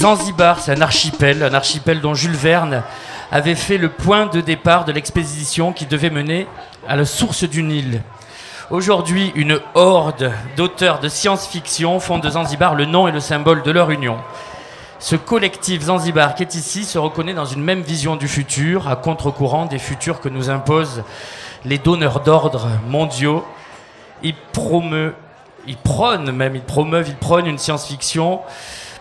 Zanzibar, c'est un archipel, un archipel dont Jules Verne avait fait le point de départ de l'expédition qui devait mener à la source du Nil. Aujourd'hui, une horde d'auteurs de science-fiction font de Zanzibar le nom et le symbole de leur union. Ce collectif Zanzibar qui est ici se reconnaît dans une même vision du futur, à contre-courant des futurs que nous imposent les donneurs d'ordre mondiaux. Ils promeuvent, ils prônent même, ils promeuvent, ils prônent une science-fiction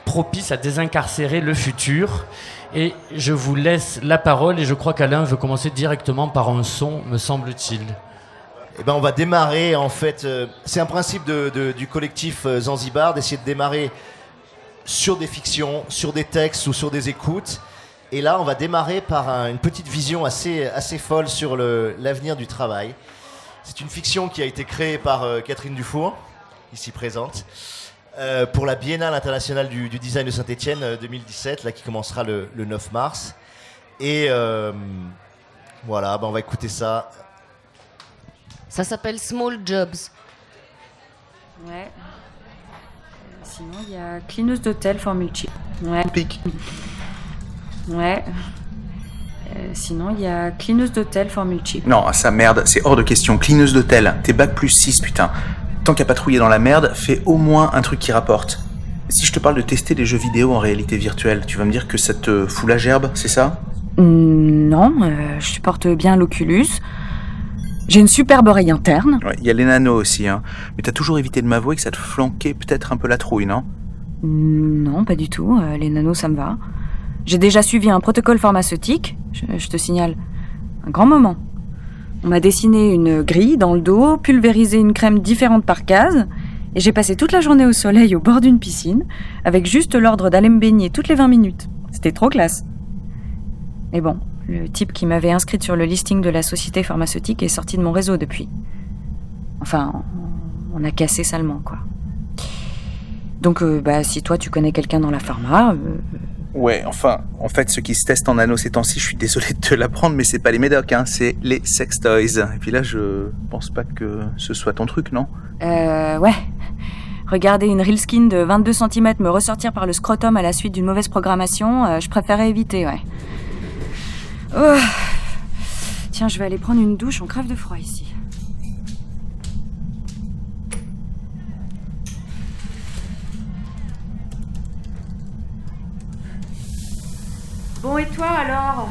propice à désincarcérer le futur. Et je vous laisse la parole et je crois qu'Alain veut commencer directement par un son, me semble-t-il. Eh ben, on va démarrer en fait. euh, c'est un principe du collectif euh, Zanzibar d'essayer de démarrer sur des fictions, sur des textes ou sur des écoutes. Et là, on va démarrer par un- une petite vision assez, assez folle sur l'avenir du travail. C'est une fiction qui a été créée par euh, Catherine Dufour, ici présente, euh, pour la Biennale internationale du, du design de Saint-Etienne 2017, là, qui commencera le, le 9 mars. Et euh, voilà, ben, on va écouter ça. Ça s'appelle Small Jobs. Ouais. Sinon, il y a Cleaneuse d'hôtel Formule Chip. Ouais. Pic. Ouais. Euh, sinon, il y a Cleaneuse d'hôtel Formule Chip. Non, ça merde, c'est hors de question. Cleaneuse d'hôtel, t'es bac plus 6, putain. Tant qu'à patrouiller dans la merde, fais au moins un truc qui rapporte. Si je te parle de tester des jeux vidéo en réalité virtuelle, tu vas me dire que ça te fout la gerbe, c'est ça? Hmm, Non, euh, je supporte bien l'Oculus. J'ai une superbe oreille interne. Ouais, il y a les nanos aussi, hein. Mais t'as toujours évité de m'avouer que ça te flanquait peut-être un peu la trouille, non? Hmm, Non, pas du tout. euh, les nanos, ça me va. J'ai déjà suivi un protocole pharmaceutique. Je, je te signale. Un grand moment. On m'a dessiné une grille dans le dos, pulvérisé une crème différente par case, et j'ai passé toute la journée au soleil au bord d'une piscine, avec juste l'ordre d'aller me baigner toutes les 20 minutes. C'était trop classe. Mais bon, le type qui m'avait inscrite sur le listing de la société pharmaceutique est sorti de mon réseau depuis. Enfin, on a cassé salement, quoi. Donc, euh, bah, si toi tu connais quelqu'un dans la pharma, euh, Ouais, enfin, en fait, ceux qui se testent en anneaux ces temps-ci, je suis désolé de te l'apprendre, mais c'est pas les médocs, hein, c'est les sex toys. Et puis là, je pense pas que ce soit ton truc, non? Euh, ouais. Regarder une real skin de 22 cm me ressortir par le scrotum à la suite d'une mauvaise programmation, euh, je préférais éviter, ouais. Oh. Tiens, je vais aller prendre une douche, on crève de froid ici. Bon, et toi alors?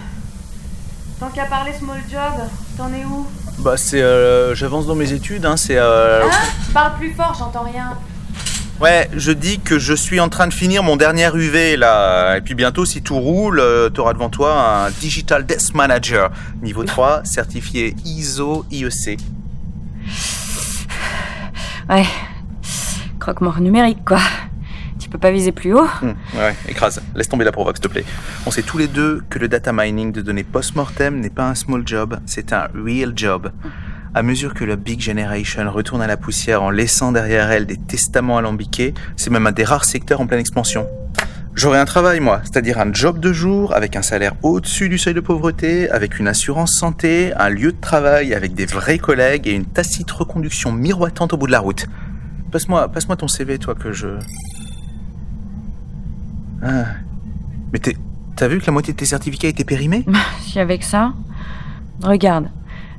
Tant qu'à parler small job, t'en es où? Bah, c'est. euh, J'avance dans mes études, hein, c'est. euh, Hein? Parle plus fort, j'entends rien. Ouais, je dis que je suis en train de finir mon dernier UV là. Et puis bientôt, si tout roule, euh, t'auras devant toi un Digital Desk Manager, niveau 3, certifié ISO IEC. Ouais. Croque-mort numérique, quoi. Tu peux pas viser plus haut Hum, ouais, écrase. Laisse tomber la provoque, s'il te plaît. On sait tous les deux que le data mining de données post-mortem n'est pas un small job, c'est un real job. À mesure que la Big Generation retourne à la poussière en laissant derrière elle des testaments alambiqués, c'est même un des rares secteurs en pleine expansion. J'aurai un travail, moi, c'est-à-dire un job de jour avec un salaire au-dessus du seuil de pauvreté, avec une assurance santé, un lieu de travail avec des vrais collègues et une tacite reconduction miroitante au bout de la route. Passe-moi, passe-moi ton CV, toi, que je. Ah. Mais t'as vu que la moitié de tes certificats étaient périmés Si avec ça. Regarde.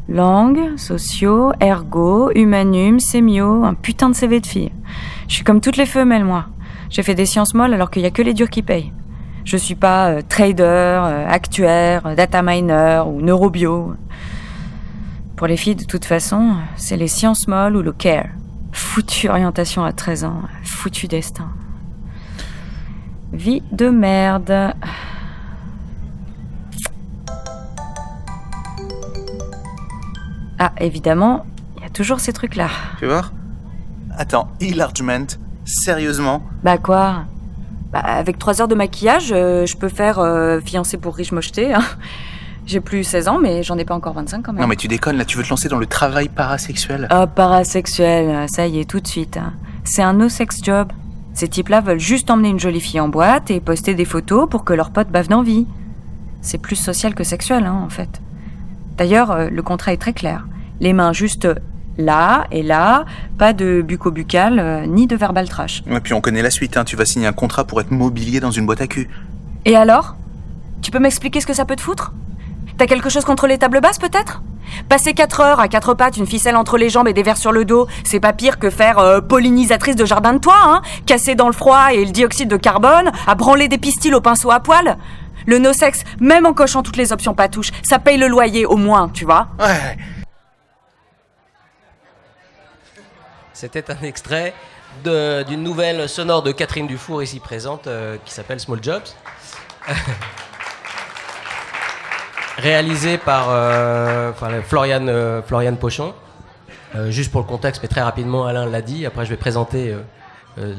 Langue, sociaux, ergo, humanum, sémio, un putain de CV de fille. Je suis comme toutes les femelles, moi. J'ai fait des sciences molles alors qu'il y a que les durs qui payent. Je suis pas euh, trader, euh, actuaire, euh, data miner ou neurobio. Pour les filles, de toute façon, c'est les sciences molles ou le care. Foutue orientation à 13 ans, foutu destin. Vie de merde. Ah, évidemment, il y a toujours ces trucs-là. Tu vois Attends, enlargement Sérieusement Bah quoi? Bah avec trois heures de maquillage, euh, je peux faire euh, fiancé pour riche mocheté. hein. J'ai plus 16 ans, mais j'en ai pas encore 25 quand même. Non mais tu déconnes, là tu veux te lancer dans le travail parasexuel. Oh, parasexuel, ça y est, tout de suite. hein. C'est un no-sex job. Ces types-là veulent juste emmener une jolie fille en boîte et poster des photos pour que leurs potes bavent d'envie. C'est plus social que sexuel, hein, en fait. D'ailleurs, euh, le contrat est très clair. Les mains juste Là et là, pas de bucco-buccal, euh, ni de verbal trash. Et puis on connaît la suite, hein. tu vas signer un contrat pour être mobilier dans une boîte à cul. Et alors? Tu peux m'expliquer ce que ça peut te foutre? T'as quelque chose contre les tables basses peut-être? Passer 4 heures à quatre pattes, une ficelle entre les jambes et des verres sur le dos, c'est pas pire que faire euh, pollinisatrice de jardin de toit, hein Casser dans le froid et le dioxyde de carbone, à branler des pistils au pinceau à poil Le no-sex, même en cochant toutes les options pas touche, ça paye le loyer au moins, tu vois Ouais. C'était un extrait de- d'une nouvelle sonore de Catherine Dufour ici présente euh, qui s'appelle Small Jobs. Réalisé par euh, enfin, Florian, euh, Florian Pochon. Euh, juste pour le contexte, mais très rapidement, Alain l'a dit. Après, je vais présenter euh,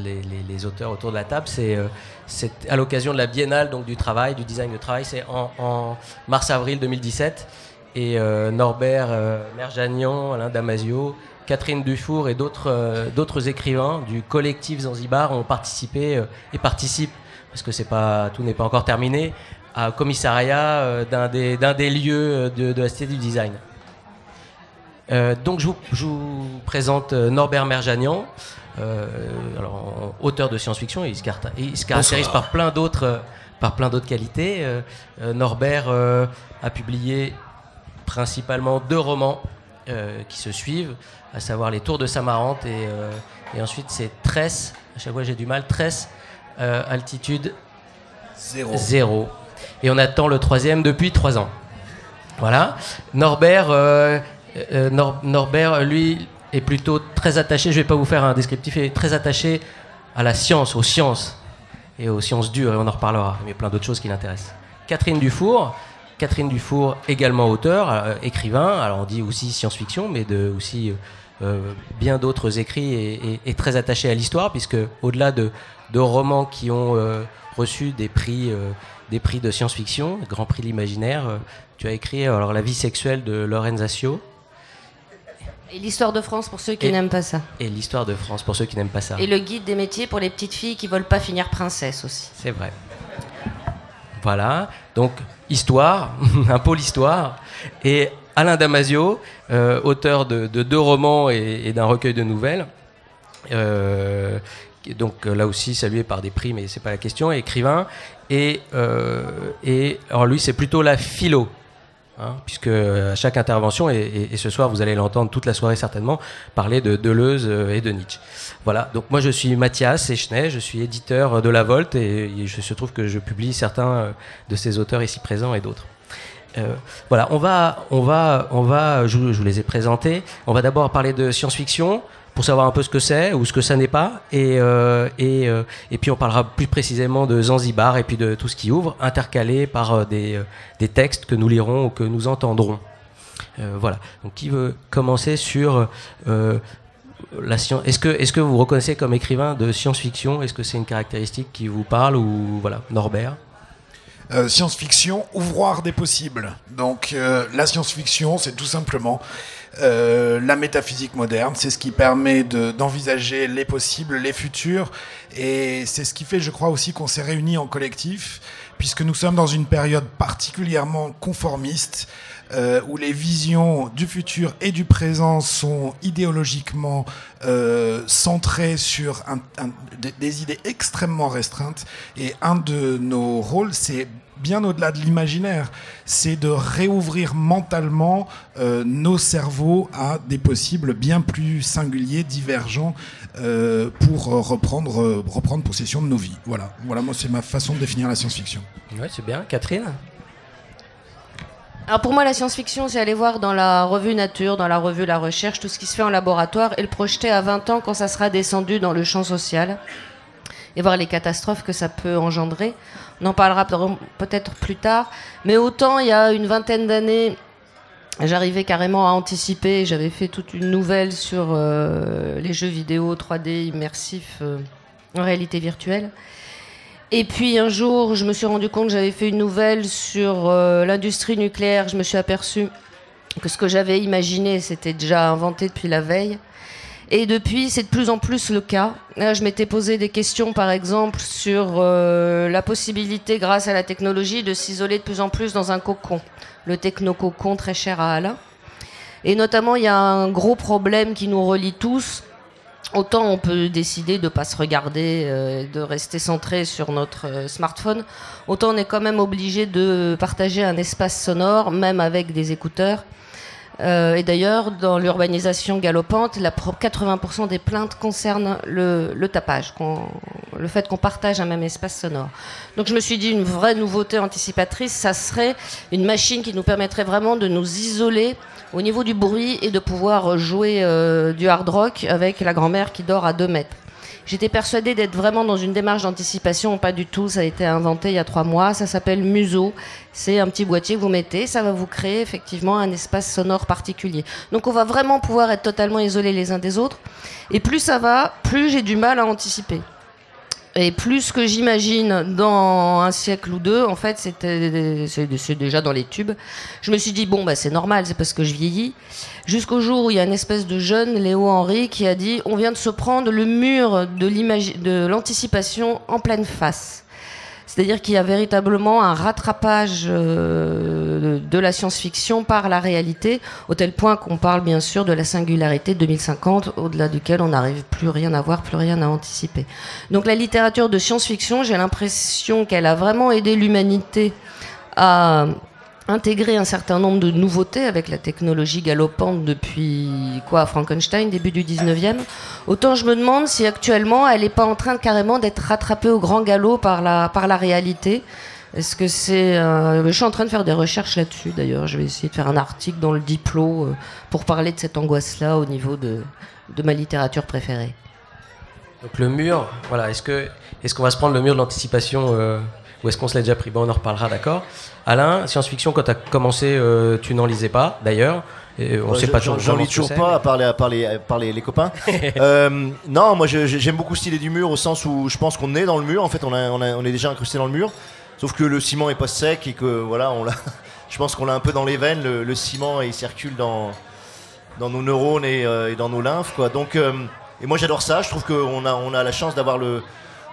les, auteurs autour de la table. C'est à l'occasion de la Biennale donc, du travail, du design de travail. C'est en, mars-avril 2017. Et Norbert Merjanian, Alain Damasio, Catherine Dufour et d'autres écrivains du collectif Zanzibar ont participé et participent, parce que tout n'est pas encore terminé, à commissariat euh, d'un des, lieux euh, de, de la Cité du Design. Euh, donc je vous, je vous présente Norbert Merjanian, alors, auteur de science-fiction, il se, carta- il se caractérise par plein d'autres par plein d'autres qualités. Euh, Norbert euh, a publié principalement deux romans euh, qui se suivent, à savoir Les Tours de Samarante et, et ensuite c'est Tresse, à chaque fois j'ai du mal, Tresse, altitude Zéro. zéro. Et on attend le troisième depuis trois ans. Voilà. Norbert, euh, euh, Nor- Norbert, lui, est plutôt très attaché, je vais pas vous faire un descriptif, est très attaché à la science, aux sciences et aux sciences dures, et on en reparlera, mais plein d'autres choses qui l'intéressent. Catherine Dufour, Catherine Dufour, également auteur, euh, écrivain, alors on dit aussi science-fiction, mais de, aussi bien d'autres écrits et, et- très attachée à l'histoire, puisque au-delà de, de romans qui ont reçu des prix, des prix de science-fiction, Grand Prix de l'imaginaire, euh, tu as écrit alors La vie sexuelle de Lorenz Assio Et l'histoire de France pour ceux qui n'aiment pas ça. et l'histoire de France pour ceux qui n'aiment pas ça. Et le guide des métiers pour les petites filles qui veulent pas finir princesse aussi. C'est vrai. Voilà, donc histoire, un pôle histoire. Et Alain Damasio, euh, auteur de, de deux romans et, et d'un recueil de nouvelles. Euh, donc euh, là aussi salué par des prix, mais c'est pas la question, écrivain. Et, euh, et alors lui, c'est plutôt la philo. hein, puisque à chaque intervention, et, ce soir vous allez l'entendre toute la soirée certainement, parler de Deleuze euh, et de Nietzsche. Voilà, donc moi je suis Mathias Echenay, je suis éditeur de La Volte et il se trouve que je publie certains euh, de ces auteurs ici présents et d'autres. Euh, voilà, on va, on va, on va, je vous les ai présentés. On va d'abord parler de science-fiction pour savoir un peu ce que c'est ou ce que ça n'est pas, et, euh, et, euh, et puis on parlera plus précisément de Zanzibar et puis de tout ce qui ouvre, intercalé par euh, des, des textes que nous lirons ou que nous entendrons. Voilà. Donc qui veut commencer sur la science? Est-ce que, est-ce que vous reconnaissez comme écrivain de science-fiction? Est-ce que c'est une caractéristique qui vous parle ou voilà Norbert? Science-fiction, ouvroir des possibles. Donc la science-fiction, c'est tout simplement euh, la métaphysique moderne. C'est ce qui permet de- d'envisager les possibles, les futurs. Et c'est ce qui fait, je crois aussi, qu'on s'est réunis en collectif, puisque nous sommes dans une période particulièrement conformiste. euh, où les visions du futur et du présent sont idéologiquement euh, centrées sur un- un- des idées extrêmement restreintes. Et un de nos rôles, c'est bien au-delà de l'imaginaire, c'est de réouvrir mentalement euh, nos cerveaux à des possibles bien plus singuliers, divergents, euh, pour euh, reprendre, euh, reprendre possession de nos vies. Voilà, voilà moi c'est ma façon de définir la science-fiction. Ouais, c'est bien. Catherine? Alors pour moi, la science-fiction, c'est aller voir dans la revue Nature, dans la revue La Recherche, tout ce qui se fait en laboratoire et le projeter à 20 ans quand ça sera descendu dans le champ social et voir les catastrophes que ça peut engendrer. On en parlera peut- peut-être plus tard. Mais autant, il y a une vingtaine d'années, j'arrivais carrément à anticiper. J'avais fait toute une nouvelle sur euh, les jeux vidéo 3D immersifs euh, en réalité virtuelle. Et puis un jour, je me suis rendu compte que j'avais fait une nouvelle sur euh, l'industrie nucléaire. Je me suis aperçu que ce que j'avais imaginé, c'était déjà inventé depuis la veille. Et depuis, c'est de plus en plus le cas. Là, je m'étais posé des questions, par exemple, sur euh, la possibilité, grâce à la technologie, de s'isoler de plus en plus dans un cocon. Le techno-cocon très cher à Alain. Et notamment, il y a un gros problème qui nous relie tous. Autant on peut décider de ne pas se regarder, euh, de rester centré sur notre euh, smartphone, autant on est quand même obligé de partager un espace sonore, même avec des écouteurs. Euh, et d'ailleurs, dans l'urbanisation galopante, la pro- 80% des plaintes concernent le, tapage, le fait qu'on partage un même espace sonore. Donc je me suis dit, une vraie nouveauté anticipatrice, ça serait une machine qui nous permettrait vraiment de nous isoler au niveau du bruit et de pouvoir jouer euh, du hard rock avec la grand-mère qui dort à 2 mètres. J'étais persuadée d'être vraiment dans une démarche d'anticipation, pas du tout. Ça a été inventé il y a trois mois. Ça s'appelle Muso. C'est un petit boîtier que vous mettez. Ça va vous créer effectivement un espace sonore particulier. Donc on va vraiment pouvoir être totalement isolés les uns des autres. Et plus ça va, plus j'ai du mal à anticiper. Et plus que j'imagine dans un siècle ou deux, en fait, c'était c'est déjà dans les tubes. Je me suis dit bon bah c'est normal, c'est parce que je vieillis. Jusqu'au jour où il y a une espèce de jeune, Léo Henry, qui a dit on vient de se prendre le mur de l'anticipation en pleine face. C'est-à-dire qu'il y a véritablement un rattrapage euh, de la science-fiction par la réalité, au tel point qu'on parle bien sûr de la singularité de 2050, au-delà duquel on n'arrive plus rien à voir, plus rien à anticiper. Donc la littérature de science-fiction, j'ai l'impression qu'elle a vraiment aidé l'humanité à intégrer un certain nombre de nouveautés avec la technologie galopante depuis quoi Frankenstein début du 19e autant je me demande si actuellement elle n'est pas en train carrément d'être rattrapée au grand galop par la par la réalité. Est-ce que c'est euh, je suis en train de faire des recherches là-dessus d'ailleurs. Je vais essayer de faire un article dans le diplôme euh, pour parler de cette angoisse là au niveau de de ma littérature préférée. Donc le mur, voilà, est-ce est-ce qu'on va se prendre le mur de l'anticipation euh, ou est-ce qu'on se l'a déjà pris? Bon, on en reparlera, d'accord. Alain, science-fiction, quand tu as commencé, euh, tu n'en lisais pas, d'ailleurs. Et on Ouais, sait je- pas toujours J'en lis toujours pas, à part les, à part les, à part les- les copains. Euh, non, moi j'aime beaucoup ce style du mur au sens où je pense qu'on est dans le mur. En fait, on, a- on, a- on est déjà incrusté dans le mur. Sauf que le ciment est pas sec et que voilà, on l'a. Je pense qu'on l'a un peu dans les veines. Le, le ciment et il circule dans dans nos neurones et, euh, et dans nos lymphes, quoi. Donc, euh, et moi j'adore ça. Je trouve qu'on a on a la chance d'avoir le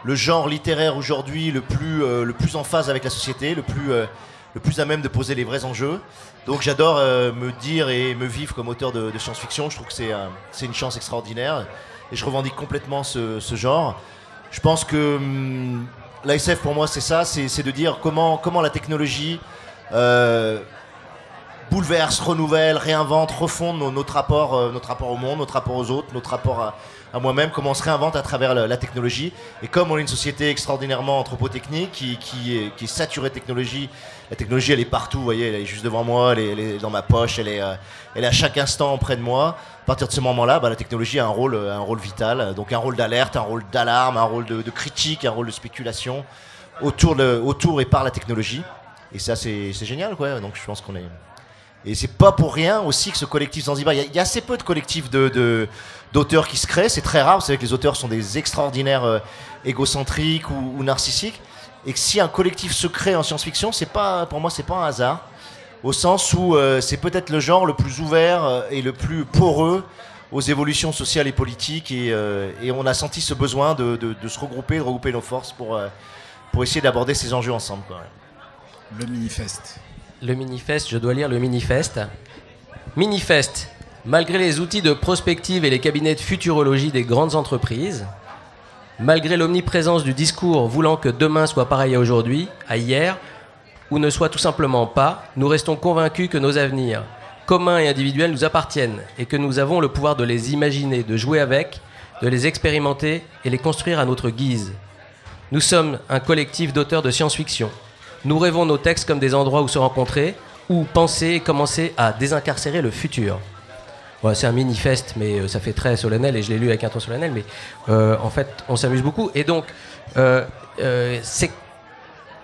le genre littéraire aujourd'hui le plus euh, le plus en phase avec la société, le plus euh, le plus à même de poser les vrais enjeux. Donc j'adore euh, me dire et me vivre comme auteur de, science-fiction. Je trouve que c'est c'est une chance extraordinaire et je revendique complètement ce, ce genre. Je pense que hum, l'ASF pour moi c'est ça, c'est de dire comment comment la technologie bouleverse, renouvelle, réinvente, refonde no- notre rapport, notre rapport au monde, notre rapport aux autres, notre rapport à, à moi-même, comment on se réinvente à travers la, technologie. Et comme on est une société extraordinairement anthropotechnique, qui, qui, est, saturée de technologie, la technologie elle est partout, vous voyez, elle est juste devant moi, elle est, dans ma poche, elle est, euh, elle est à chaque instant près de moi. À partir de ce moment-là, bah, la technologie a un rôle, euh, un rôle vital, donc un rôle d'alerte, un rôle d'alarme, un rôle de, critique, un rôle de spéculation autour, de, autour et par la technologie. Et ça, c'est génial, quoi. Donc je pense qu'on est. Et c'est pas pour rien aussi que ce collectif Zanzibar, il y, a- assez peu de collectifs d'auteurs qui se créent, c'est très rare, vous savez que les auteurs sont des extraordinaires euh, égocentriques ou, narcissiques, et que si un collectif se crée en science-fiction, c'est pas, pour moi c'est pas un hasard, au sens où euh, c'est peut-être le genre le plus ouvert euh, et le plus poreux aux évolutions sociales et politiques, et, on a senti ce besoin de, se regrouper, de regrouper nos forces pour, pour essayer d'aborder ces enjeux ensemble. Le manifeste. Le manifeste, je dois lire le manifeste. Manifeste. Malgré les outils de prospective et les cabinets de futurologie des grandes entreprises, malgré l'omniprésence du discours voulant que demain soit pareil à aujourd'hui, à hier, ou ne soit tout simplement pas, nous restons convaincus que nos avenirs, communs et individuels, nous appartiennent et que nous avons le pouvoir de les imaginer, de jouer avec, de les expérimenter et les construire à notre guise. Nous sommes un collectif d'auteurs de science-fiction. Nous rêvons nos textes comme des endroits où se rencontrer, où penser commencer à désincarcérer le futur. C'est un manifeste, mais euh, ça fait très solennel et je l'ai lu avec un ton solennel, mais euh, en fait, on s'amuse beaucoup. Et donc, euh,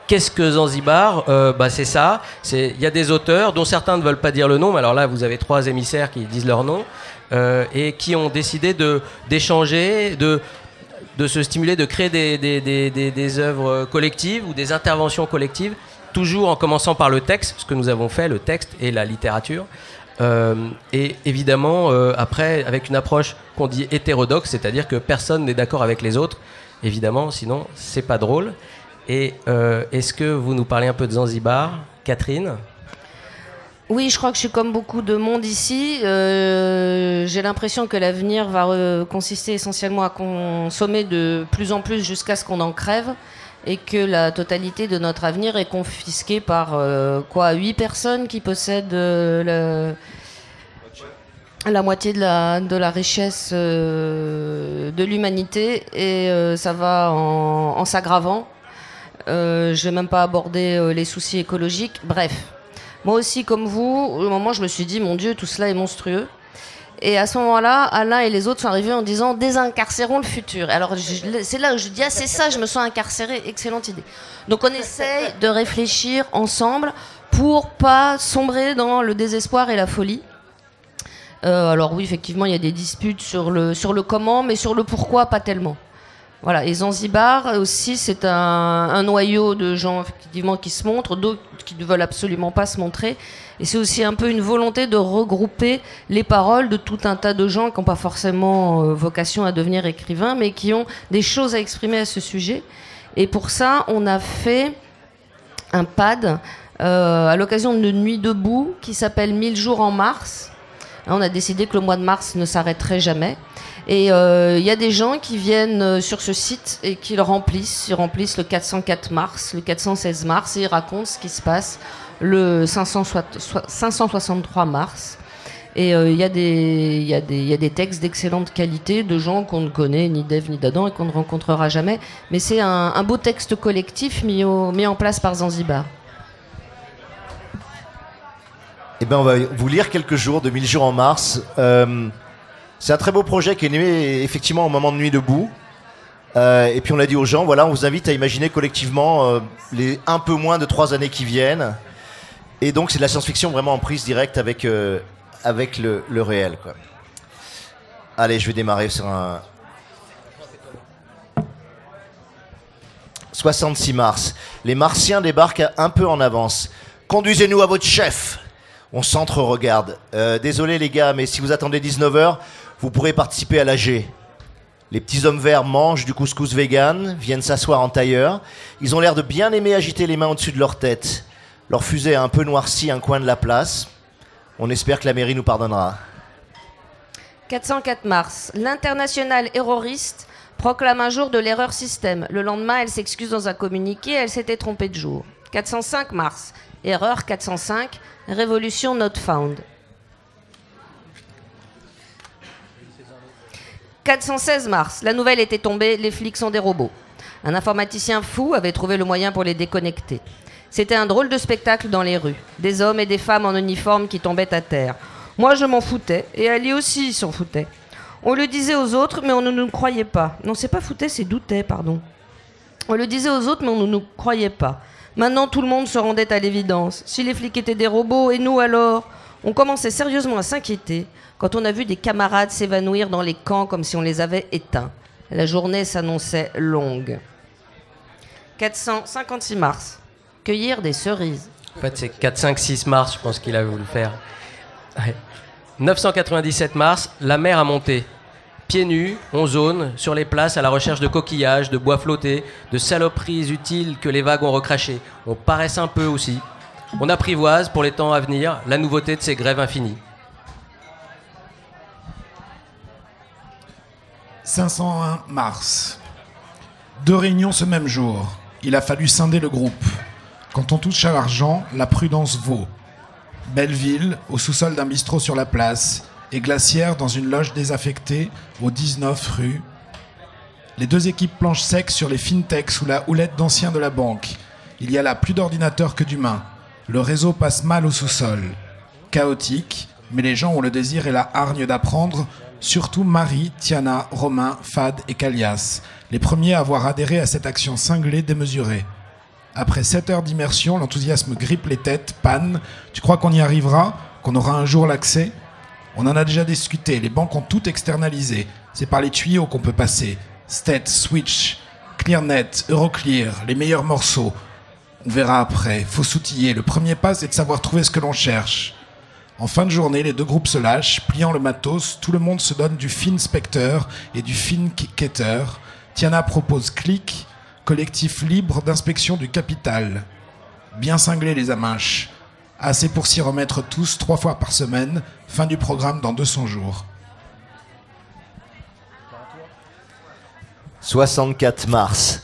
Qu'est-ce que Zanzibar? Bah, C'est ça. Il y a des auteurs dont certains ne veulent pas dire le nom, mais alors là, vous avez trois émissaires qui disent leur nom et qui ont décidé d'échanger, de, de se stimuler, de créer des, œuvres collectives ou des interventions collectives, toujours en commençant par le texte, ce que nous avons fait, le texte et la littérature. Euh, et évidemment, euh, après, avec une approche qu'on dit hétérodoxe, c'est-à-dire que personne n'est d'accord avec les autres, évidemment, sinon c'est pas drôle. Et euh, est-ce que vous nous parlez un peu de Zanzibar, Catherine? Oui, je crois que je suis comme beaucoup de monde ici. Euh, J'ai l'impression que l'avenir va consister essentiellement à consommer de plus en plus jusqu'à ce qu'on en crève et que la totalité de notre avenir est confisquée par euh, quoi huit personnes qui possèdent euh, le- la moitié de la, richesse de l'humanité et ça va en, en s'aggravant. Je vais même pas aborder les soucis écologiques. Bref, moi aussi, comme vous, au moment je me suis dit, mon Dieu, tout cela est monstrueux. Et à ce moment-là, Alain et les autres sont arrivés en disant désincarcérons le futur. Alors c'est là où je dis ah c'est ça, je me sens incarcéré, excellente idée. Donc on essaye de réfléchir ensemble pour pas sombrer dans le désespoir et la folie. Euh, alors oui, effectivement, il y a des disputes sur le sur le comment, mais sur le pourquoi pas tellement. Voilà, et Zanzibar aussi, c'est un, noyau de gens effectivement qui se montrent, d'autres qui ne veulent absolument pas se montrer. Et c'est aussi un peu une volonté de regrouper les paroles de tout un tas de gens qui n'ont pas forcément euh, vocation à devenir écrivains, mais qui ont des choses à exprimer à ce sujet. Et pour ça, on a fait un pad euh, à l'occasion de Nuit debout qui s'appelle 1000 jours en mars. Là, on a décidé que le mois de mars ne s'arrêterait jamais. Et euh, il y a des gens qui viennent euh, sur ce site et qui le remplissent. Ils remplissent le 404 mars, le 416 mars et ils racontent ce qui se passe le 560 563 mars. Et euh, il y, a des- textes d'excellente qualité de gens qu'on ne connaît ni d'Ève ni d'Adam et qu'on ne rencontrera jamais. Mais c'est un, beau texte collectif mis en place par Zanzibar. Eh ben, on va vous lire quelques jours de 1000 jours en mars. Euh, c'est un très beau projet qui est né effectivement au moment de Nuit debout. Euh, et puis on a dit aux gens, voilà, on vous invite à imaginer collectivement euh, les un peu moins de trois années qui viennent. Et donc c'est de la science-fiction vraiment en prise directe avec, avec le, réel. Allez, je vais démarrer sur un... 66 mars. Les Martiens débarquent un peu en avance. Conduisez-nous à votre chef. On s'entre-regarde. Euh, désolé les gars, mais si vous attendez 19h, vous pourrez participer à l'AG. Les petits hommes verts mangent du couscous vegan, viennent s'asseoir en tailleur. Ils ont l'air de bien aimer agiter les mains au-dessus de leur tête. Leur fusée a un peu noirci un coin de la place. On espère que la mairie nous pardonnera. 404 mars. L'international terroriste proclame un jour de l'erreur système. Le lendemain, elle s'excuse dans un communiqué, elle s'était trompée de jour. 405 mars. Erreur 405. Révolution not found. 416 mars. La nouvelle était tombée, les flics sont des robots. Un informaticien fou avait trouvé le moyen pour les déconnecter. C'était un drôle de spectacle dans les rues. Des hommes et des femmes en uniforme qui tombaient à terre. Moi, je m'en foutais, et Ali aussi s'en foutait. On le disait aux autres, mais on ne nous croyait pas. Non, c'est pas foutait, c'est doutait, pardon. On le disait aux autres, mais on ne nous croyait pas. Maintenant, tout le monde se rendait à l'évidence. Si les flics étaient des robots, et nous alors? On commençait sérieusement à s'inquiéter quand on a vu des camarades s'évanouir dans les camps comme si on les avait éteints. La journée s'annonçait longue. 456 mars. Cueillir des cerises. En fait, c'est 4, 5, 6 mars, je pense qu'il a voulu faire. Ouais. 997 mars, la mer a monté. Pieds nus, on zone sur les places à la recherche de coquillages, de bois flottés, de saloperies utiles que les vagues ont recrachées. On paraisse un peu aussi. On apprivoise pour les temps à venir la nouveauté de ces grèves infinies. 501 mars. Deux réunions ce même jour. Il a fallu scinder le groupe. Quand on touche à l'argent, la prudence vaut. Belleville, au sous-sol d'un bistrot sur la place, et Glacière dans une loge désaffectée au 19 rue. Les deux équipes planchent sec sur les fintechs sous la houlette d'anciens de la banque. Il y a là plus d'ordinateurs que d'humains. Le réseau passe mal au sous-sol. Chaotique, mais les gens ont le désir et la hargne d'apprendre, surtout Marie, Tiana, Romain, Fad et Calias, les premiers à avoir adhéré à cette action cinglée démesurée. Après 7 heures d'immersion, l'enthousiasme grippe les têtes, panne. Tu crois qu'on y arrivera Qu'on aura un jour l'accès? On en a déjà discuté, les banques ont tout externalisé. C'est par les tuyaux qu'on peut passer. Stet, Switch, ClearNet, Euroclear, les meilleurs morceaux. On verra après, faut s'outiller. Le premier pas, c'est de savoir trouver ce que l'on cherche. En fin de journée, les deux groupes se lâchent, pliant le matos, tout le monde se donne du fin Spectre et du fin. Tiana propose Click, collectif libre d'inspection du capital. Bien cinglé les amanches. Assez pour s'y remettre tous trois fois par semaine. Fin du programme dans 200 jours. 64 mars.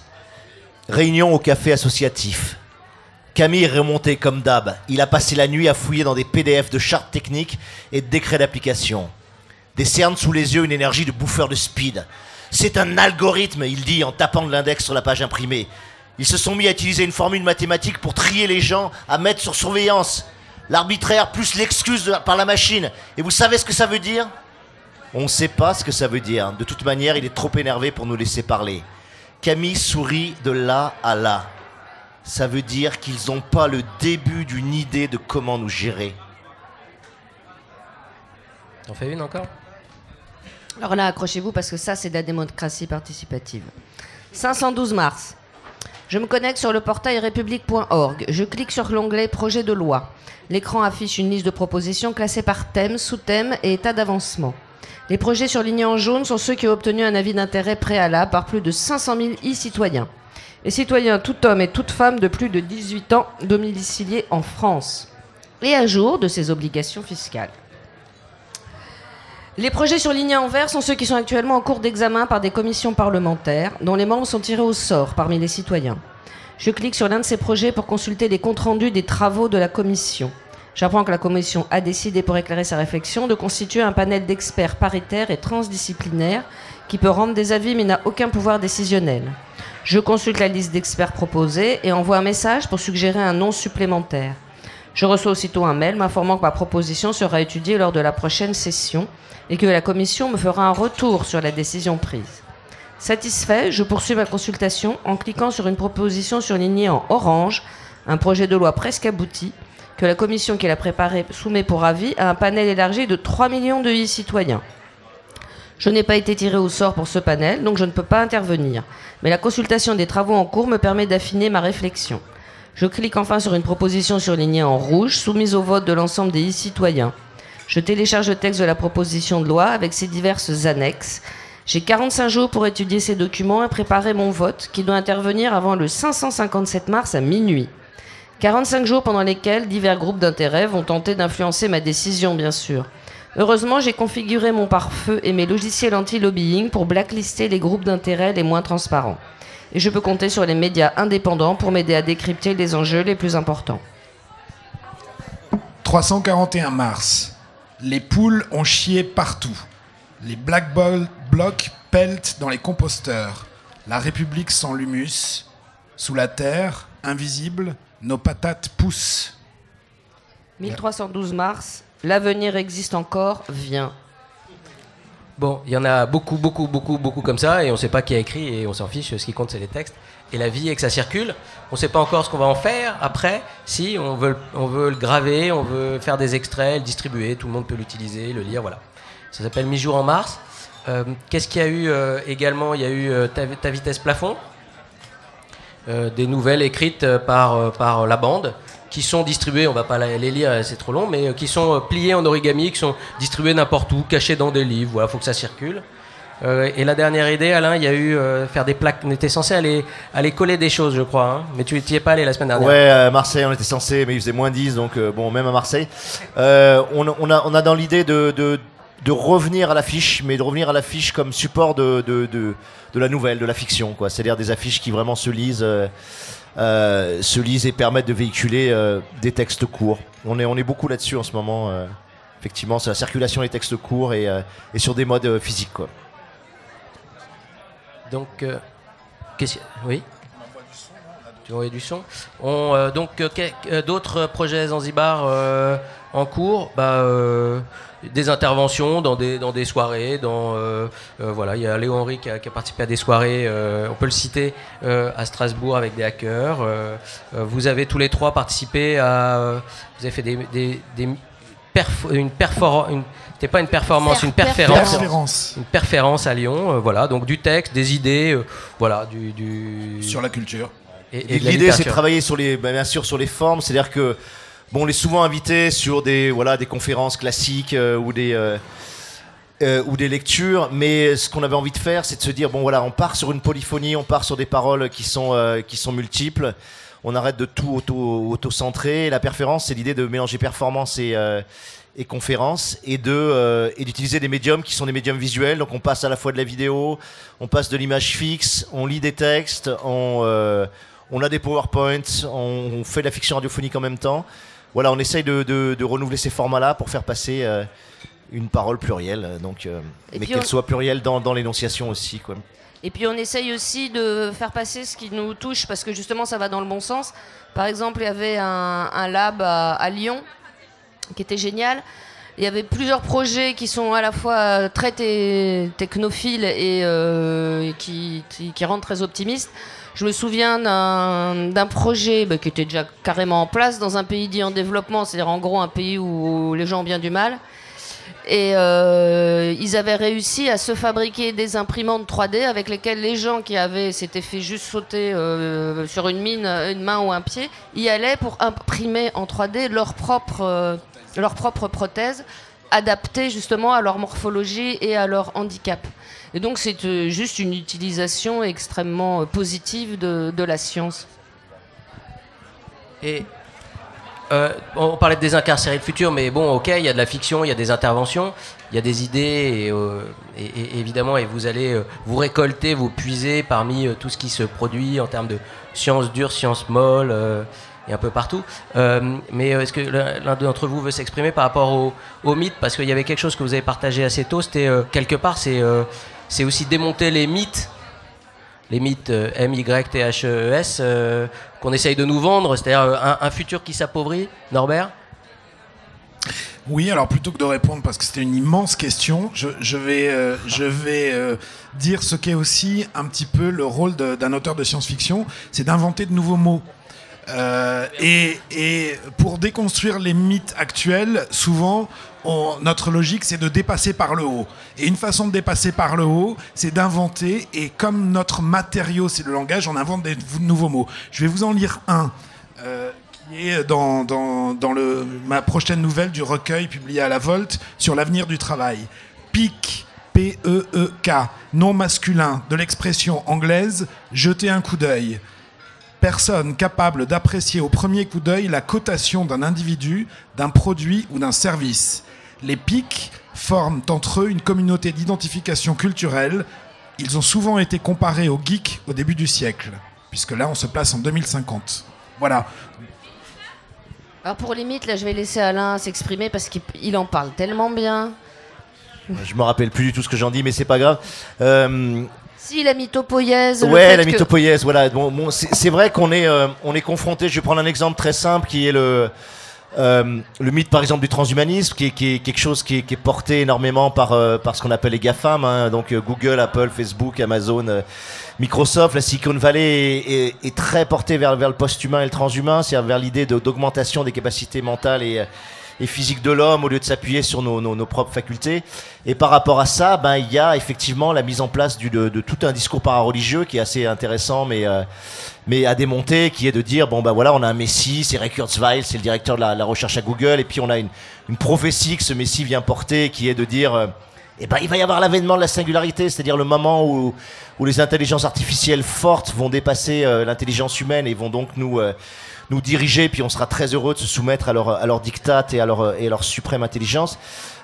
Réunion au café associatif. Camille est remonté comme d'hab. Il a passé la nuit à fouiller dans des PDF de chartes techniques et de décrets d'application. Des sous les yeux, une énergie de bouffeur de speed. C'est un algorithme, il dit en tapant de l'index sur la page imprimée. Ils se sont mis à utiliser une formule mathématique pour trier les gens, à mettre sur surveillance. L'arbitraire plus l'excuse par la machine. Et vous savez ce que ça veut dire? On ne sait pas ce que ça veut dire. De toute manière, il est trop énervé pour nous laisser parler. Camille sourit de là à là. Ça veut dire qu'ils n'ont pas le début d'une idée de comment nous gérer. T'en fais une encore? Alors là, accrochez-vous parce que ça, c'est de la démocratie participative. 512 mars. Je me connecte sur le portail république.org. Je clique sur l'onglet Projet de loi. L'écran affiche une liste de propositions classées par thème, sous-thème et état d'avancement. Les projets surlignés en jaune sont ceux qui ont obtenu un avis d'intérêt préalable par plus de 500 000 e-citoyens. Les citoyens, tout homme et toute femme de plus de 18 ans domiciliés en France. Et à jour de ses obligations fiscales. Les projets surlignés en vert sont ceux qui sont actuellement en cours d'examen par des commissions parlementaires, dont les membres sont tirés au sort parmi les citoyens. Je clique sur l'un de ces projets pour consulter les comptes rendus des travaux de la commission. J'apprends que la commission a décidé, pour éclairer sa réflexion, de constituer un panel d'experts paritaires et transdisciplinaires qui peut rendre des avis mais n'a aucun pouvoir décisionnel. Je consulte la liste d'experts proposés et envoie un message pour suggérer un nom supplémentaire. Je reçois aussitôt un mail m'informant que ma proposition sera étudiée lors de la prochaine session et que la commission me fera un retour sur la décision prise. Satisfait, je poursuis ma consultation en cliquant sur une proposition surlignée en orange, un projet de loi presque abouti, que la commission qui l'a préparé soumet pour avis à un panel élargi de 3 millions de e-citoyens. Je n'ai pas été tiré au sort pour ce panel, donc je ne peux pas intervenir. Mais la consultation des travaux en cours me permet d'affiner ma réflexion. Je clique enfin sur une proposition surlignée en rouge, soumise au vote de l'ensemble des e-citoyens. Je télécharge le texte de la proposition de loi avec ses diverses annexes. J'ai 45 jours pour étudier ces documents et préparer mon vote, qui doit intervenir avant le 557 mars à minuit. 45 jours pendant lesquels divers groupes d'intérêt vont tenter d'influencer ma décision, bien sûr. Heureusement, j'ai configuré mon pare-feu et mes logiciels anti-lobbying pour blacklister les groupes d'intérêt les moins transparents. Et je peux compter sur les médias indépendants pour m'aider à décrypter les enjeux les plus importants. 341 mars. Les poules ont chié partout. Les black blocs peltent dans les composteurs. La République sans l'humus. Sous la terre, invisible, nos patates poussent. 1312 mars, l'avenir existe encore, viens. Bon, il y en a beaucoup, beaucoup, beaucoup, beaucoup comme ça, et on ne sait pas qui a écrit, et on s'en fiche, ce qui compte, c'est les textes. Et la vie est que ça circule. On ne sait pas encore ce qu'on va en faire après. Si, on veut, on veut le graver, on veut faire des extraits, le distribuer, tout le monde peut l'utiliser, le lire, voilà. Ça s'appelle Mi-jour en mars. Euh, Qu'est-ce qu'il y a eu euh, également? Il y a eu euh, ta, ta vitesse plafond, des nouvelles écrites par, par la bande, qui sont distribuées, on va pas les lire, c'est trop long, mais euh, qui sont euh, pliées en origami, qui sont distribuées n'importe où, cachées dans des livres, voilà, faut que ça circule. Euh, et la dernière idée, Alain, il y a eu faire des plaques. On était censé aller, aller coller des choses, je crois, hein, mais tu n'y es pas allé la semaine dernière. Ouais, à Marseille, on était censé, mais il faisait moins 10, donc bon, même à Marseille. On, on a, on a dans l'idée de, de, de revenir à l'affiche, mais de revenir à l'affiche comme support de, de, de la nouvelle, de la fiction, quoi. C'est-à-dire des affiches qui vraiment se lisent, euh, se lisent et permettent de véhiculer euh, des textes courts. On est, on est beaucoup là-dessus en ce moment. euh, effectivement, c'est la circulation des textes courts et, sur des modes physiques, quoi. Donc, euh, qu'est-ce que- oui? Tu envoies du son. On, donc, d'autres projets Zanzibar en cours? Bah, des interventions dans des, dans des soirées. Dans, euh, euh, voilà, il y a Léo Henry qui a, qui a participé à des soirées. euh, on peut le citer euh, à Strasbourg avec des hackers. Vous avez tous les trois participé à. euh, vous avez fait des, des, des perf- une performance. C'était pas une performance, une perférence Persévérance une perférence à Lyon, euh, voilà, donc du texte, des idées, euh, voilà, du, du... sur la culture. et, L'idée, c'est de travailler sur les, bah, bien sûr, sur les formes. C'est-à-dire que, bon, on est souvent invité sur des, voilà, des conférences classiques euh, ou des, euh, euh, ou des lectures. Mais ce qu'on avait envie de faire, c'est de se dire, bon, voilà, on part sur une polyphonie, on part sur des paroles qui sont, qui sont multiples. on arrête de tout auto, auto-centrer. La performance, c'est l'idée de mélanger performance et, et conférence et de d'utiliser des médiums qui sont des médiums visuels. Donc on passe à la fois de la vidéo, on passe de l'image fixe, on lit des textes, on, on a des PowerPoints, on, on fait de la fiction radiophonique en même temps. Voilà, on essaye de, de, de renouveler ces formats-là pour faire passer euh, une parole plurielle, donc, euh, mais qu'elle on- soit plurielle dans, dans l'énonciation aussi. Quoi. Et puis on essaye aussi de faire passer ce qui nous touche parce que justement ça va dans le bon sens. Par exemple, il y avait un, un lab à, à Lyon qui était génial. Il y avait plusieurs projets qui sont à la fois euh, très technophiles et euh, qui, rendent très optimistes. Je me souviens d'un projet bah, qui était déjà carrément en place dans un pays dit en développement, c'est-à-dire en gros un pays où les gens ont bien du mal. Et euh, ils avaient réussi à se fabriquer des imprimantes 3D avec lesquelles les gens qui avaient s'étaient fait juste sauter sur une mine, une main ou un pied, y allaient pour imprimer en 3D leur propre, leur propre prothèse adaptée justement à leur morphologie et à leur handicap. Et donc c'est euh, juste une utilisation extrêmement euh, positive de, de la science. Et euh, on parlait de désincarcérer le futur, mais bon, ok, il y a de la fiction, il y a des interventions, il y a des idées, et, et- évidemment, et vous allez vous récolter, vous puiser parmi tout ce qui se produit en termes de sciences dures, sciences molles, un peu partout. Euh, mais euh, est-ce que l'un d'entre vous veut s'exprimer par rapport au, au mythe? Parce qu'il y avait quelque chose que vous avez partagé assez tôt, c'était euh, quelque part, c'est aussi démonter les mythes les mythes M-Y-T-H-E-S qu'on essaye de nous vendre, c'est-à-dire un, futur qui s'appauvrit, Norbert? Oui, alors plutôt que de répondre, parce que c'était une immense question, je, vais, je vais dire ce qu'est aussi un petit peu le rôle d'un auteur de science-fiction, c'est d'inventer de nouveaux mots. Euh, et, pour déconstruire les mythes actuels, souvent, notre logique, c'est de dépasser par le haut. Et une façon de dépasser par le haut, c'est d'inventer. Et comme notre matériau, c'est le langage, on invente des nouveaux mots. Je vais vous en lire un. euh, qui est dans, dans, dans le, ma prochaine nouvelle du recueil publié à la Volte sur l'avenir du travail. PEEK, P-E-E-K, nom masculin de l'expression anglaise jeter un coup d'œil personne capable d'apprécier au premier coup d'œil la cotation d'un individu, d'un produit ou d'un service. Les pics forment entre eux une communauté d'identification culturelle. Ils ont souvent été comparés aux geeks au début du siècle, puisque là on se place en 2050. Voilà. Alors pour les mythes, là je vais laisser Alain s'exprimer parce qu'il il en parle tellement bien. Je me rappelle plus du tout ce que j'en dis, mais c'est pas grave. Euh, Si la mythopoïèse. ouais, la que- mythopoïèse, voilà. Bon, bon, c'est vrai qu'on est, euh, on est confronté. Je vais prendre un exemple très simple qui est le, euh, le mythe, par exemple, du transhumanisme, qui est, qui est quelque chose qui est, qui est porté énormément par, euh, par ce qu'on appelle les GAFAM, hein, donc euh, Google, Apple, Facebook, Amazon, euh, Microsoft. La Silicon Valley est, est- est très portée vers, vers le post-humain et le transhumain, c'est-à-dire vers l'idée de- d'augmentation des capacités mentales et, euh, et physiques de l'homme au lieu de s'appuyer sur nos propres facultés. Et par rapport à ça, ben, il y a effectivement la mise en place du, de, de tout un discours parareligieux qui est assez intéressant, mais, euh, mais à démonter, qui est de dire bon ben voilà, on a un Messie, c'est Ray Kurzweil, c'est le directeur de la, la recherche à Google, et puis on a une, une prophétie que ce Messie vient porter, qui est de dire euh, eh ben, il va y avoir l'avènement de la singularité, c'est-à-dire le moment où, où les intelligences artificielles fortes vont dépasser euh, l'intelligence humaine et vont donc nous, euh, nous diriger, puis on sera très heureux de se soumettre à leur, à leur diktat et à leur, et à leur suprême intelligence.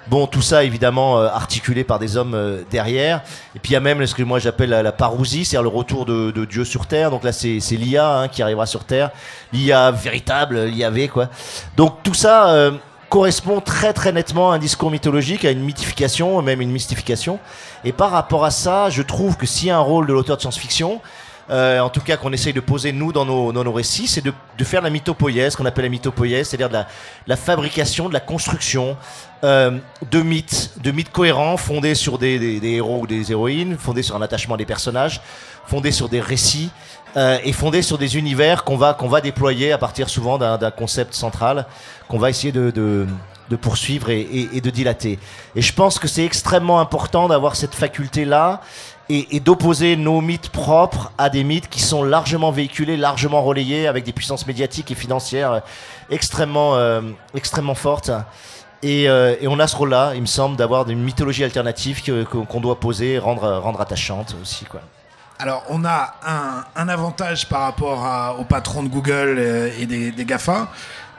Bon, tout ça évidemment euh, articulé par des hommes euh, derrière. Et puis il y a même ce que moi j'appelle la, la parousie, c'est-à-dire le retour de, de Dieu sur Terre. Donc là c'est l'IA hein, qui arrivera sur Terre, l'IA véritable, l'IAV quoi. Donc tout ça euh, correspond très très nettement à un discours mythologique, à une mythification, même une mystification. Et par rapport à ça, je trouve que s'il y a un rôle de l'auteur de science-fiction, euh, en tout cas qu'on essaye de poser nous dans nos, dans nos récits, c'est de, de faire la mythopoïèse, qu'on appelle la mythopoïèse, c'est-à-dire de la, la fabrication, de la construction euh, de mythes, de mythes cohérents, fondés sur des, des- des héros ou des héroïnes, fondés sur un attachement des personnages, fondés sur des récits euh, et fondés sur des univers qu'on va, qu'on va déployer à partir souvent d'un concept central qu'on va essayer de, de, de poursuivre et, de dilater. Et je pense que c'est extrêmement important d'avoir cette faculté-là et, d'opposer nos mythes propres à des mythes qui sont largement véhiculés, largement relayés avec des puissances médiatiques et financières euh, extrêmement, euh, extrêmement fortes. Et, euh, et on a ce rôle-là, il me semble, d'avoir une mythologie alternative qu'on doit poser, rendre, rendre attachante aussi. Quoi. Alors, on a un, avantage par rapport à- aux patrons de Google et des GAFA.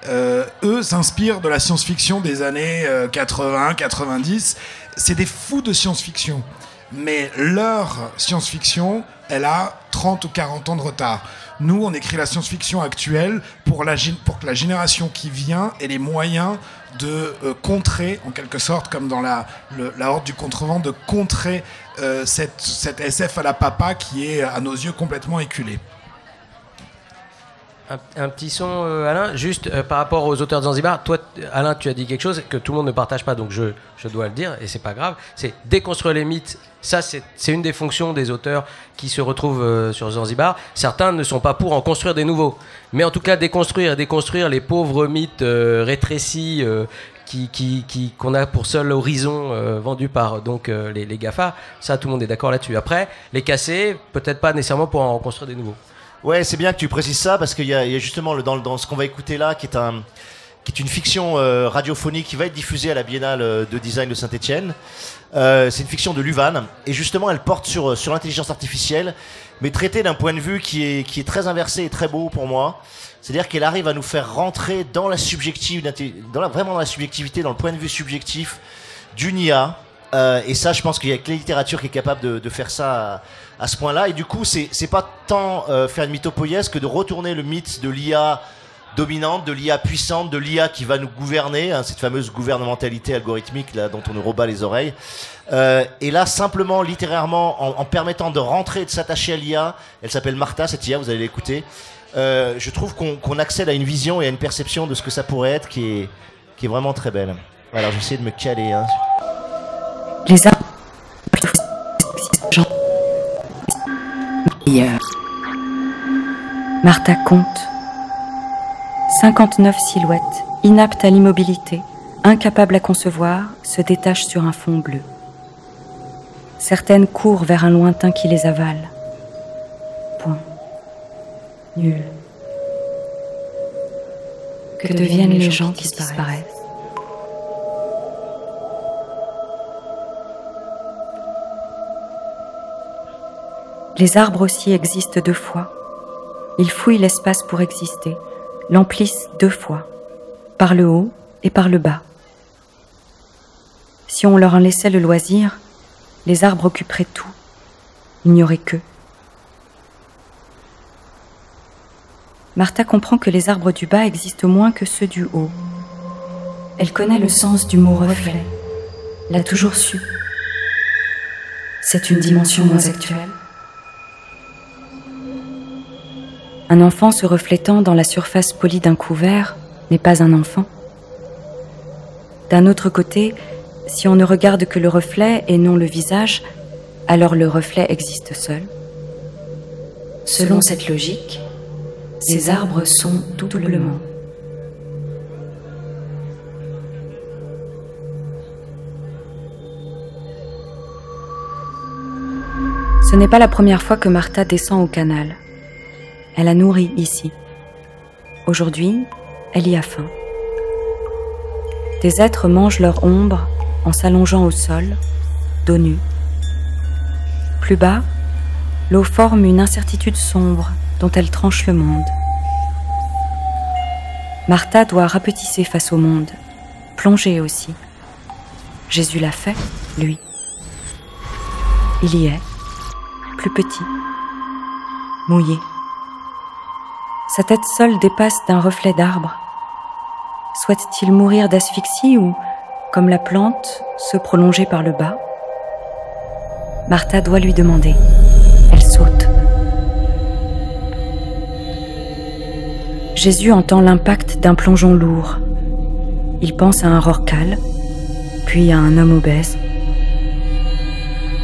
Euh, eux s'inspirent de la science-fiction des années 80-90. C'est des fous de science-fiction. Mais leur science-fiction, elle a 30 ou 40 ans de retard. Nous, on écrit la science-fiction actuelle pour, la, pour que la génération qui vient ait les moyens de euh, contrer, en quelque sorte, comme dans la, la Horde du Contrevent, de contrer euh, cette, cette SF à la papa qui est, à nos yeux, complètement éculée. Un, petit son, euh, Alain, juste euh, par rapport aux auteurs de Zanzibar. Toi, Alain, tu as dit quelque chose que tout le monde ne partage pas, donc je, dois le dire, et c'est pas grave. C'est déconstruire les mythes. Ça, c'est une des fonctions des auteurs qui se retrouvent euh, sur Zanzibar. Certains ne sont pas pour en construire des nouveaux. Mais en tout cas, déconstruire et déconstruire les pauvres mythes rétrécis qui, qui, qu'on a pour seul horizon vendu par donc les, les GAFA, ça, tout le monde est d'accord là-dessus. Après, les casser, peut-être pas nécessairement pour en construire des nouveaux. Ouais, c'est bien que tu précises ça parce qu'il y, a justement dans, ce qu'on va écouter là, qui est, un, une fiction euh, radiophonique qui va être diffusée à la Biennale euh, de design de Saint-Etienne. c'est une fiction de Luvan et justement elle porte sur, euh, sur l'intelligence artificielle, mais traitée d'un point de vue qui est, qui est très inversé et très beau pour moi. C'est-à-dire qu'elle arrive à nous faire rentrer dans la subjective, dans la, vraiment dans la subjectivité, dans le point de vue subjectif d'une IA. Euh, et ça, je pense qu'il y a que la littérature qui est capable de, de faire ça à, à ce point-là. Et du coup, c'est pas tant euh, faire une mythopoïèse que de retourner le mythe de l'IA dominante, de l'IA puissante, de l'IA qui va nous gouverner, hein, cette fameuse gouvernementalité algorithmique là, dont on nous rebat les oreilles. Euh, et là, simplement, littérairement, en, en permettant de rentrer et de s'attacher à l'IA, elle s'appelle Martha, cette IA, vous allez l'écouter. Euh, je trouve qu'on qu'on accède à une vision et à une perception de ce que ça pourrait être qui est, qui est vraiment très belle. Alors, j'essaie de me caler. Hein. Les arbres. Euh, Martha compte. 59 silhouettes, inaptes à l'immobilité, incapables à concevoir, se détachent sur un fond bleu. Certaines courent vers un lointain qui les avale. Point. Nul. Que deviennent les gens qui disparaissent Les arbres aussi existent deux fois. Ils fouillent l'espace pour exister, l'emplissent deux fois, par le haut et par le bas. Si on leur en laissait le loisir, les arbres occuperaient tout. Il n'y aurait qu'eux. Martha comprend que les arbres du bas existent moins que ceux du haut. Elle connaît le sens du mot reflet, l'a toujours su. C'est une dimension moins actuelle. Un enfant se reflétant dans la surface polie d'un couvert n'est pas un enfant. D'un autre côté, si on ne regarde que le reflet et non le visage, alors le reflet existe seul. Selon cette logique, ces arbres sont doublement. Ce n'est pas la première fois que Martha descend au canal. Elle a nourri ici. Aujourd'hui, elle y a faim. Des êtres mangent leur ombre en s'allongeant au sol, dos nu. Plus bas, l'eau forme une incertitude sombre dont elle tranche le monde. Martha doit rapetisser face au monde, plonger aussi. Jésus l'a fait, lui. Il y est, plus petit, mouillé. Sa tête seule dépasse d'un reflet d'arbre. Souhaite-t-il mourir d'asphyxie ou, comme la plante, se prolonger par le bas? Martha doit lui demander. Elle saute. Jésus entend l'impact d'un plongeon lourd. Il pense à un rorcal, puis à un homme obèse.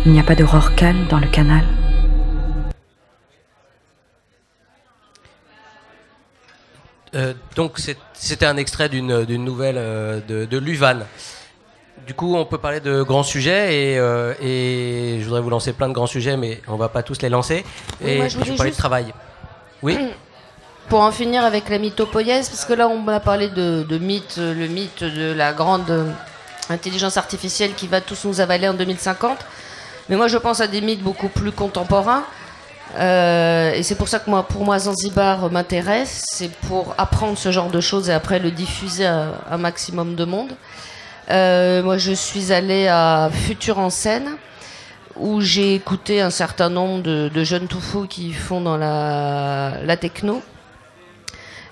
Il n'y a pas de rorcal dans le canal. Euh, donc c'était un extrait d'une nouvelle euh, de, de Luvan. Du coup, on peut parler de grands sujets et, euh, et je voudrais vous lancer plein de grands sujets, mais on va pas tous les lancer. Et moi, je voulais parler juste- de travail. Oui. Pour en finir avec la mythopoïèse, parce que là on a parlé de, de mythe, le mythe de la grande intelligence artificielle qui va tous nous avaler en 2050. Mais moi je pense à des mythes beaucoup plus contemporains. Euh, et c'est pour ça que moi, pour moi, Zanzibar m'intéresse. C'est pour apprendre ce genre de choses et après le diffuser à un maximum de monde. Euh, moi, je suis allée à Futur en scène où j'ai écouté un certain nombre de, de jeunes tout fous qui font dans la, la techno.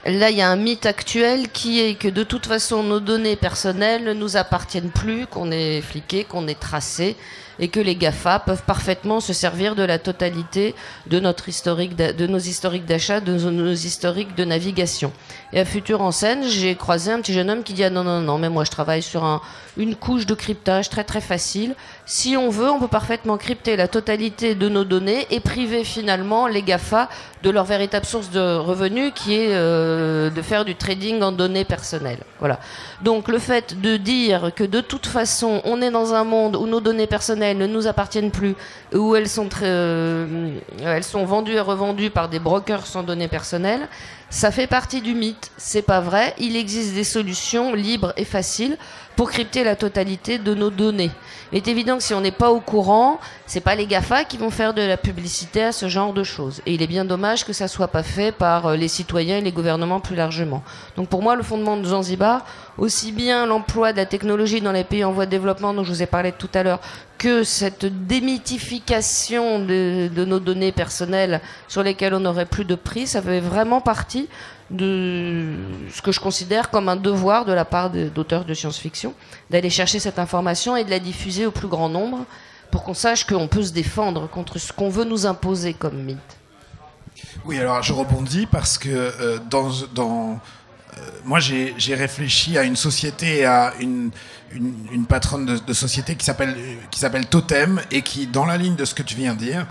Là, il y a un mythe actuel qui est que de toute façon, nos données personnelles ne nous appartiennent plus, qu'on est fliqué, qu'on est tracé, et que les GAFA peuvent parfaitement se servir de la totalité de, notre historique de nos historiques d'achat, de nos historiques de navigation. Et à Futur en scène, j'ai croisé un petit jeune homme qui dit ah non, non, non, mais moi je travaille sur un, une couche de cryptage très très facile. Si on veut, on peut parfaitement crypter la totalité de nos données et priver finalement les GAFA de leur véritable source de revenus qui est euh, de faire du trading en données personnelles. Voilà. Donc le fait de dire que de toute façon on est dans un monde où nos données personnelles ne nous appartiennent plus, où elles sont, euh, elles sont vendues et revendues par des brokers sans données personnelles, ça fait partie du mythe. C'est pas vrai. Il existe des solutions libres et faciles pour crypter la totalité de nos données. Il est évident que si on n'est pas au courant, c'est pas les GAFA qui vont faire de la publicité à ce genre de choses. Et il est bien dommage que ça soit pas fait par euh, les citoyens et les gouvernements plus largement. Donc pour moi, le fondement de Zanzibar, aussi bien l'emploi de la technologie dans les pays en voie de développement dont je vous ai parlé tout à l'heure, que cette démythification de, de, nos données personnelles sur lesquelles on n'aurait plus de prix, ça fait vraiment partie de ce que je considère comme un devoir de la part d'auteurs de science-fiction, d'aller chercher cette information et de la diffuser au plus grand nombre pour qu'on sache qu'on peut se défendre contre ce qu'on veut nous imposer comme mythe. Oui, alors je rebondis parce que euh, dans, dans euh, moi j'ai réfléchi à une société, à une, une, patronne de, de société qui s'appelle Totem et qui, dans la ligne de ce que tu viens de dire,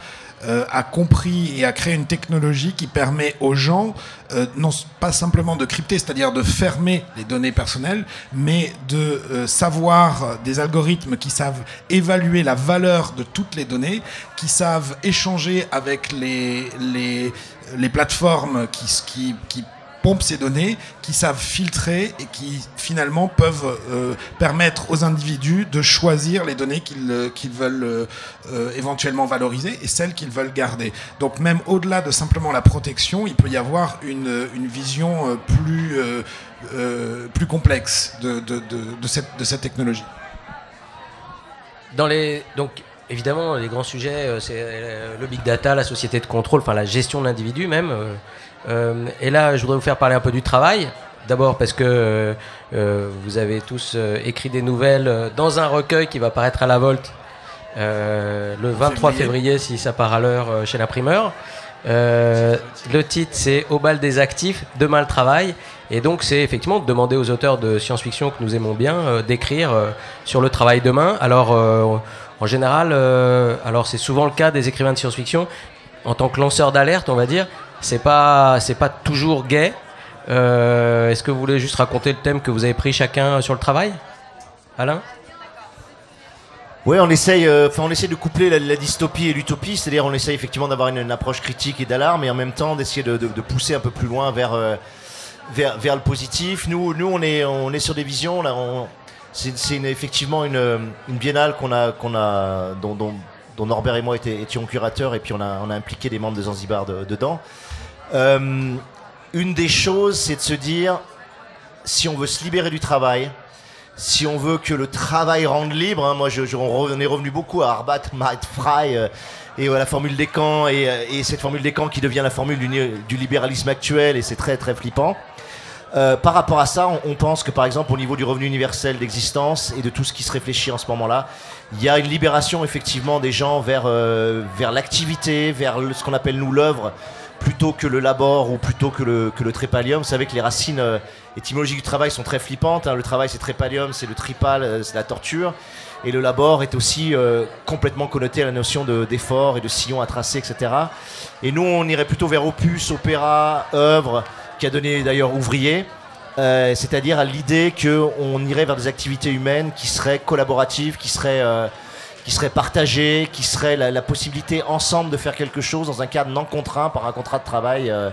euh, a compris et a créé une technologie qui permet aux gens euh, non pas simplement de crypter, c'est-à-dire de fermer les données personnelles, mais de euh, savoir des algorithmes qui savent évaluer la valeur de toutes les données, qui savent échanger avec les, les, les plateformes qui, qui, qui pompent ces données, qui savent filtrer et qui finalement peuvent euh, permettre aux individus de choisir les données qu'ils euh, qu'ils veulent euh, éventuellement valoriser et celles qu'ils veulent garder. Donc même au-delà de simplement la protection, il peut y avoir une, une vision plus, plus complexe de, de, de, cette, de cette technologie. Dans les, donc évidemment, les grands sujets, c'est le big data, la société de contrôle, enfin la gestion de l'individu même. Euh, et là, je voudrais vous faire parler un peu du travail. D'abord parce que euh, vous avez tous euh, écrit des nouvelles dans un recueil qui va paraître à la Volte le 23 février, si ça part à l'heure chez l'imprimeur. Euh, le titre c'est Au bal des actifs, demain le travail. Et donc c'est effectivement de demander aux auteurs de science-fiction que nous aimons bien euh, d'écrire euh, sur le travail demain. Alors en général, alors c'est souvent le cas des écrivains de science-fiction en tant que lanceur d'alerte, on va dire c'est pas c'est pas toujours gay. Euh, Est-ce que vous voulez juste raconter le thème que vous avez pris chacun sur le travail, Alain? Oui, on essaye, euh, enfin, on essaie de coupler la, dystopie et l'utopie, c'est-à-dire on essaye effectivement d'avoir une, approche critique et d'alarme, et en même temps d'essayer de, pousser un peu plus loin vers, euh, vers, vers, le positif. Nous, nous, on est, on est sur des visions. Là, c'est effectivement une, biennale qu'on a, qu'on a, dont, dont, Norbert et moi étions, curateurs, et puis on a, on a impliqué des membres de Zanzibar de, dedans. Euh, une des choses, c'est de se dire, si on veut se libérer du travail, si on veut que le travail rende libre, hein, moi on est revenu beaucoup à Arbat, Might Fry euh, et à la formule des camps et, euh, et, cette formule des camps qui devient la formule du, libéralisme actuel et c'est très très flippant. Euh, par rapport à ça, on, pense que par exemple au niveau du revenu universel d'existence et de tout ce qui se réfléchit en ce moment-là, il y a une libération effectivement des gens vers, euh, vers l'activité, vers ce qu'on appelle nous l'œuvre, plutôt que le labor ou plutôt que le, que le trépalium. Vous savez que les racines euh, étymologiques du travail sont très flippantes. Hein. Le travail c'est trépalium, c'est le tripal, euh, c'est la torture. Et le labor est aussi euh, complètement connoté à la notion d'effort et de sillon à tracer, etc. Et nous, on irait plutôt vers opus, opéra, œuvre, qui a donné d'ailleurs ouvrier. Euh, c'est-à-dire à, l'idée qu'on irait vers des activités humaines qui seraient collaboratives, qui seraient, qui seraient partagées, qui seraient la, possibilité ensemble de faire quelque chose dans un cadre non contraint par un contrat de travail euh,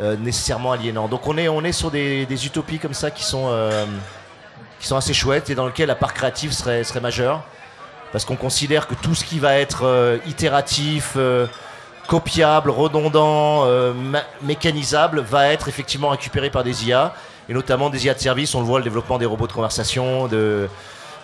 euh nécessairement aliénant. Donc on est, on est sur des, utopies comme ça qui sont, euh, qui sont assez chouettes et dans lesquelles la part créative serait, serait majeure. Parce qu'on considère que tout ce qui va être itératif, copiable, redondant, mécanisable, va être effectivement récupéré par des IA, et notamment des IA de service. On le voit, le développement des robots de conversation, de,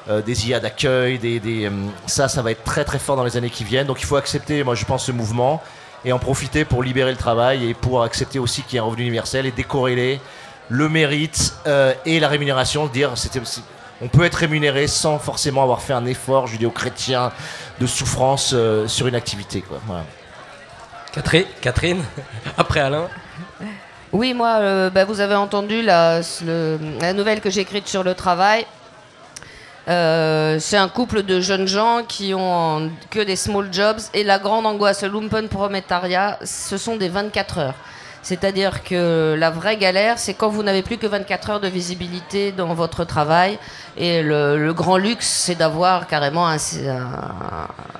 euh, des IA d'accueil, des, des, euh, ça, ça va être très très fort dans les années qui viennent. Donc il faut accepter, moi je pense, ce mouvement et en profiter pour libérer le travail et pour accepter aussi qu'il y ait un revenu universel et décorréler le mérite euh, et la rémunération, dire c'était on peut être rémunéré sans forcément avoir fait un effort judéo-chrétien de souffrance euh, sur une activité. Quoi. Voilà. Catherine, Catherine, après Alain. Oui, moi, euh, bah, vous avez entendu la, le- la nouvelle que j'ai écrite sur le travail. Euh, c'est un couple de jeunes gens qui ont que des small jobs et la grande angoisse, le lumpen prolétariat, ce sont des 24 heures. C'est-à-dire que la vraie galère, c'est quand vous n'avez plus que 24 heures de visibilité dans votre travail. Et le, grand luxe, c'est d'avoir carrément un,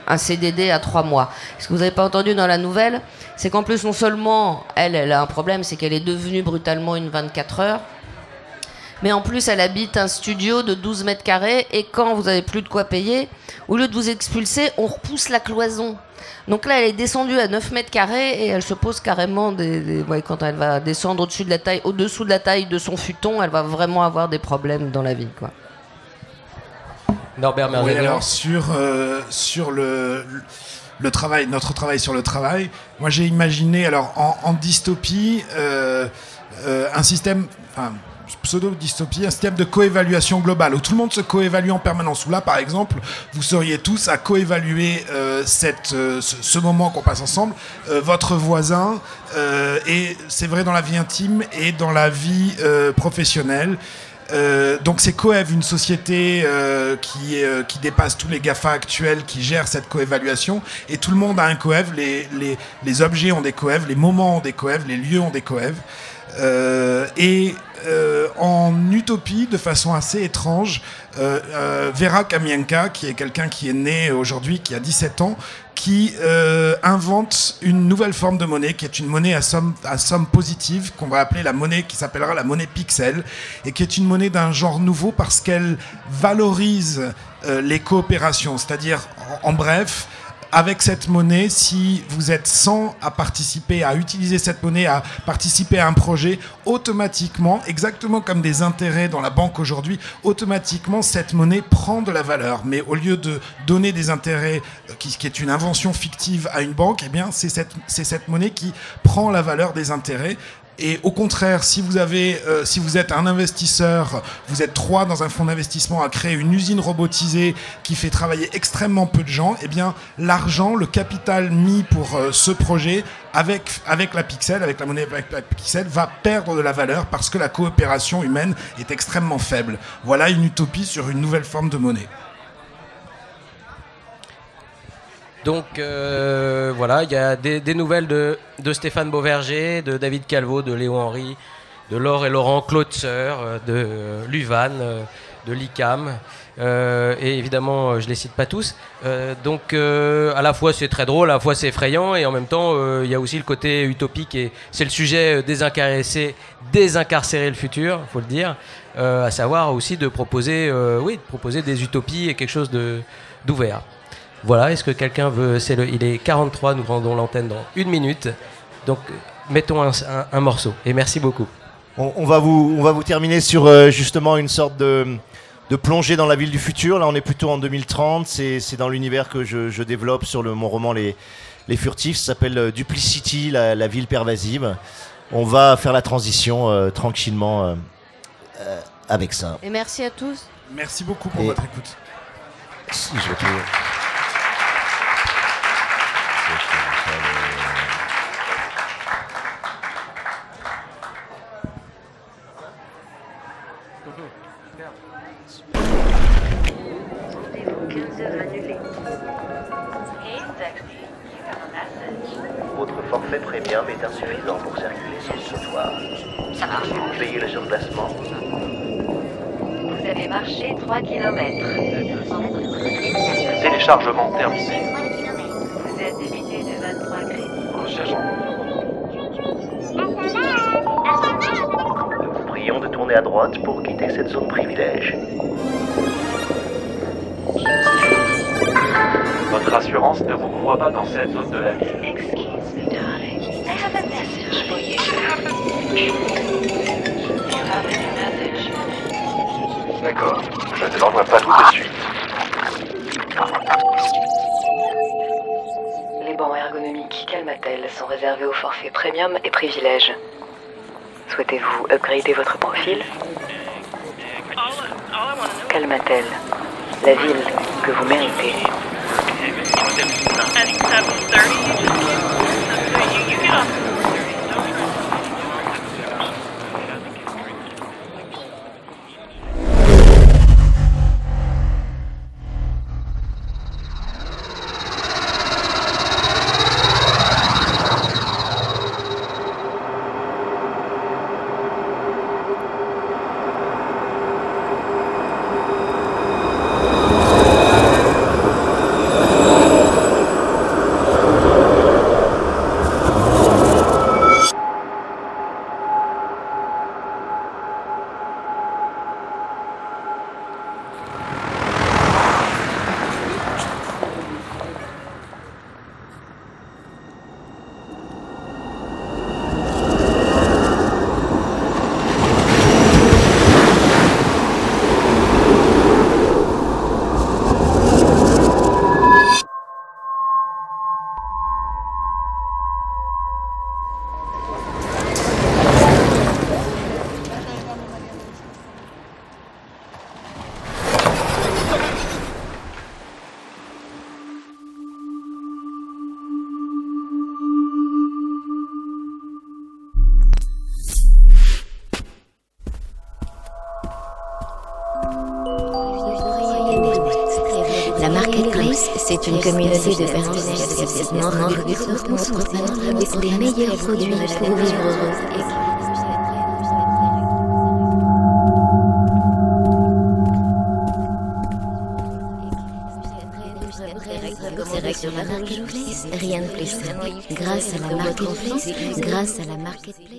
un- CDD à trois mois. Ce que vous n'avez pas entendu dans la nouvelle, c'est qu'en plus, non seulement elle, elle a un problème, c'est qu'elle est devenue brutalement une 24 heures. Mais en plus, elle habite un studio de 12 mètres carrés et quand vous avez plus de quoi payer, au lieu de vous expulser, on repousse la cloison. Donc là, elle est descendue à 9 mètres carrés et elle se pose carrément des, des- ouais, quand elle va descendre au-dessus de la taille, au-dessous de la taille de son futon, elle va vraiment avoir des problèmes dans la vie, quoi. Norbert Oui, Merveilleux. alors sur, euh, sur le, le travail, notre travail sur le travail, moi j'ai imaginé, alors en, en dystopie, euh, euh, un système, enfin, pseudo-dystopie, un système de coévaluation globale où tout le monde se coévalue en permanence. Où là, par exemple, vous seriez tous à coévaluer euh, cette, euh, ce, moment qu'on passe ensemble, euh, votre voisin, et c'est vrai dans la vie intime et dans la vie professionnelle. Donc c'est Coev, une société qui, qui dépasse tous les GAFA actuels qui gèrent cette coévaluation. Et tout le monde a un Coev, les, les, les objets ont des Coev, les moments ont des Coev, les lieux ont des Coev. Et euh, en utopie, de façon assez étrange, euh, euh, Vera Kamienka, qui est quelqu'un qui est né aujourd'hui, qui a 17 ans, qui invente une nouvelle forme de monnaie, qui est une monnaie à somme, positive, qu'on va appeler la monnaie, qui s'appellera la monnaie pixel, et qui est une monnaie d'un genre nouveau parce qu'elle valorise les coopérations. C'est-à-dire, en bref, avec cette monnaie, si vous êtes 100 à participer, à utiliser cette monnaie, à participer à un projet, automatiquement, exactement comme des intérêts dans la banque aujourd'hui, automatiquement cette monnaie prend de la valeur. Mais au lieu de donner des intérêts, euh, qui, qui est une invention fictive à une banque, eh bien c'est cette, c'est cette monnaie qui prend la valeur des intérêts. Et au contraire, si vous avez, euh, si vous êtes un investisseur, vous êtes trois dans un fonds d'investissement à créer une usine robotisée qui fait travailler extrêmement peu de gens, eh bien l'argent, le capital mis pour euh, ce projet avec avec la pixel, avec la monnaie avec la pixel, va perdre de la valeur parce que la coopération humaine est extrêmement faible. Voilà une utopie sur une nouvelle forme de monnaie. Donc euh, voilà, il y a des, des nouvelles de, de Stéphane Beauverger, de David Calvo, de Léo Henry, de Laure et Laurent Claude Seur, euh, de euh, Luvan, euh, de l'ICAM. euh, et évidemment, je les cite pas tous. Euh, donc, euh, à la fois c'est très drôle, à la fois c'est effrayant, et en même temps, il y a aussi le côté utopique. Et c'est le sujet désincarcérer, désincarcérer le futur, faut le dire, à savoir aussi de proposer, oui, de proposer des utopies et quelque chose d'ouvert. Voilà, est-ce que quelqu'un veut. C'est le, il est 43, nous rendons l'antenne dans une minute. Donc, mettons un, un- un morceau. Et merci beaucoup. On, on va vous, on va vous terminer sur euh, justement une sorte de, de plongée dans la ville du futur. Là, on est plutôt en 2030. C'est c'est dans l'univers que je, je développe sur le, mon roman Les, Les Furtifs. Ça s'appelle euh, Duplicity, la, la ville pervasive. On va faire la transition euh, tranquillement euh, euh, avec ça. Et merci à tous. Merci beaucoup pour Et- votre écoute. Si, je Votre forfait premium est insuffisant pour circuler sur le trottoir. Ça marche. Vous payez le surplacement Vous avez marché 3 km. Téléchargement terminé. Vous êtes débité de 23 crédits. Nous vous prions de tourner à droite pour quitter cette zone privilège. Votre assurance ne vous croit pas dans cette zone de la ville. Exquise. Darling, I have a message for you. You have a new message. D'accord. Je ne l'envoie pas tout de suite. Les bancs ergonomiques Calmatel sont réservés au forfait premium et privilège. Souhaitez-vous upgrader votre profil? Calmatel, la ville que vous méritez. at 7.30, you just can't, you, you get off c'est une communauté de recrutées avec les meilleurs produits pour vivre heureux. Sur la Marketplace, rien de plus simple. Grâce à la Marketplace, grâce à la Marketplace.